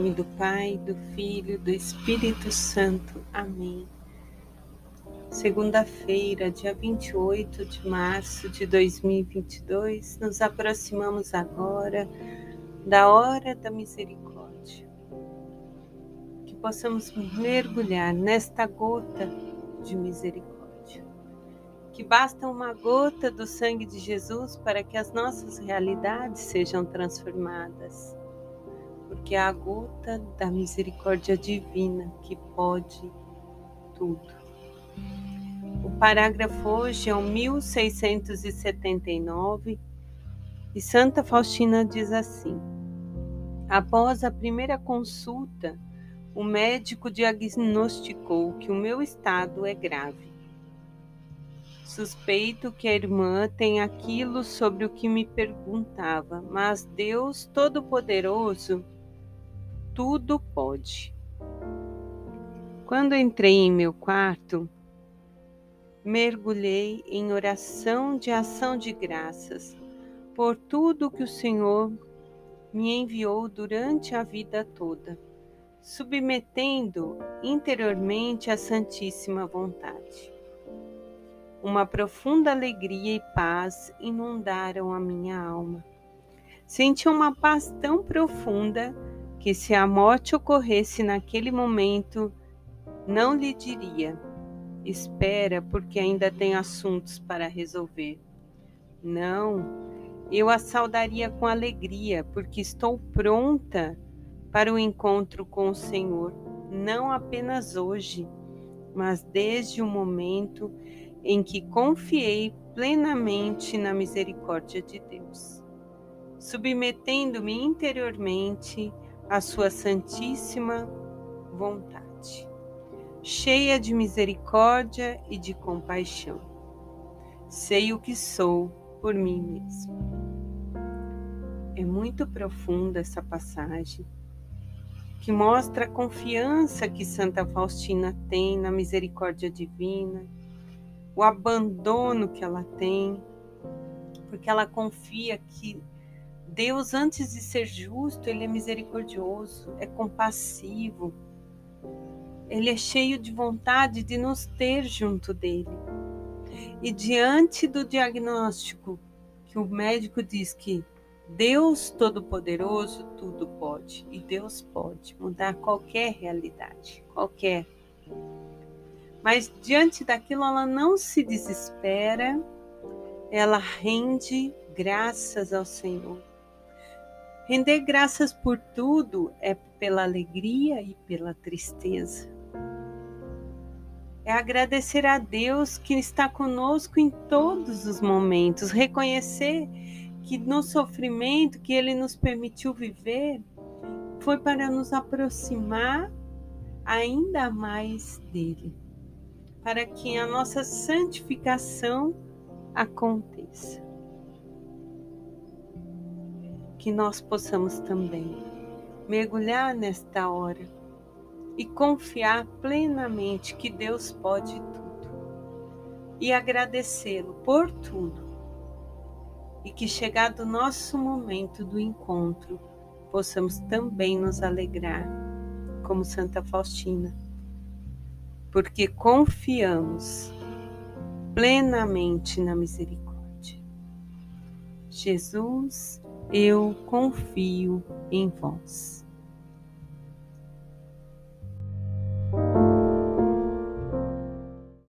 nome do Pai, do Filho, do Espírito Santo. Amém. Segunda-feira, dia 28 de março de 2022, nos aproximamos agora da hora da misericórdia. Que possamos mergulhar nesta gota de misericórdia. Que basta uma gota do sangue de Jesus para que as nossas realidades sejam transformadas porque é a gota da misericórdia divina que pode tudo. O parágrafo hoje é o 1679 e Santa Faustina diz assim: Após a primeira consulta, o médico diagnosticou que o meu estado é grave. Suspeito que a irmã tem aquilo sobre o que me perguntava, mas Deus Todo-Poderoso tudo pode. Quando entrei em meu quarto, mergulhei em oração de ação de graças por tudo que o Senhor me enviou durante a vida toda, submetendo interiormente à Santíssima Vontade. Uma profunda alegria e paz inundaram a minha alma. Senti uma paz tão profunda que se a morte ocorresse naquele momento, não lhe diria: espera, porque ainda tem assuntos para resolver. Não, eu a saudaria com alegria, porque estou pronta para o encontro com o Senhor, não apenas hoje, mas desde o momento em que confiei plenamente na misericórdia de Deus, submetendo-me interiormente a sua santíssima vontade, cheia de misericórdia e de compaixão. Sei o que sou por mim mesmo. É muito profunda essa passagem, que mostra a confiança que Santa Faustina tem na misericórdia divina, o abandono que ela tem, porque ela confia que Deus, antes de ser justo, ele é misericordioso, é compassivo. Ele é cheio de vontade de nos ter junto dele. E diante do diagnóstico que o médico diz que Deus Todo-Poderoso tudo pode, e Deus pode mudar qualquer realidade, qualquer. Mas diante daquilo ela não se desespera, ela rende graças ao Senhor Render graças por tudo é pela alegria e pela tristeza. É agradecer a Deus que está conosco em todos os momentos, reconhecer que no sofrimento que Ele nos permitiu viver foi para nos aproximar ainda mais dele, para que a nossa santificação aconteça que nós possamos também mergulhar nesta hora e confiar plenamente que Deus pode tudo e agradecê-lo por tudo. E que chegado o nosso momento do encontro, possamos também nos alegrar, como Santa Faustina, porque confiamos plenamente na misericórdia. Jesus eu confio em vós.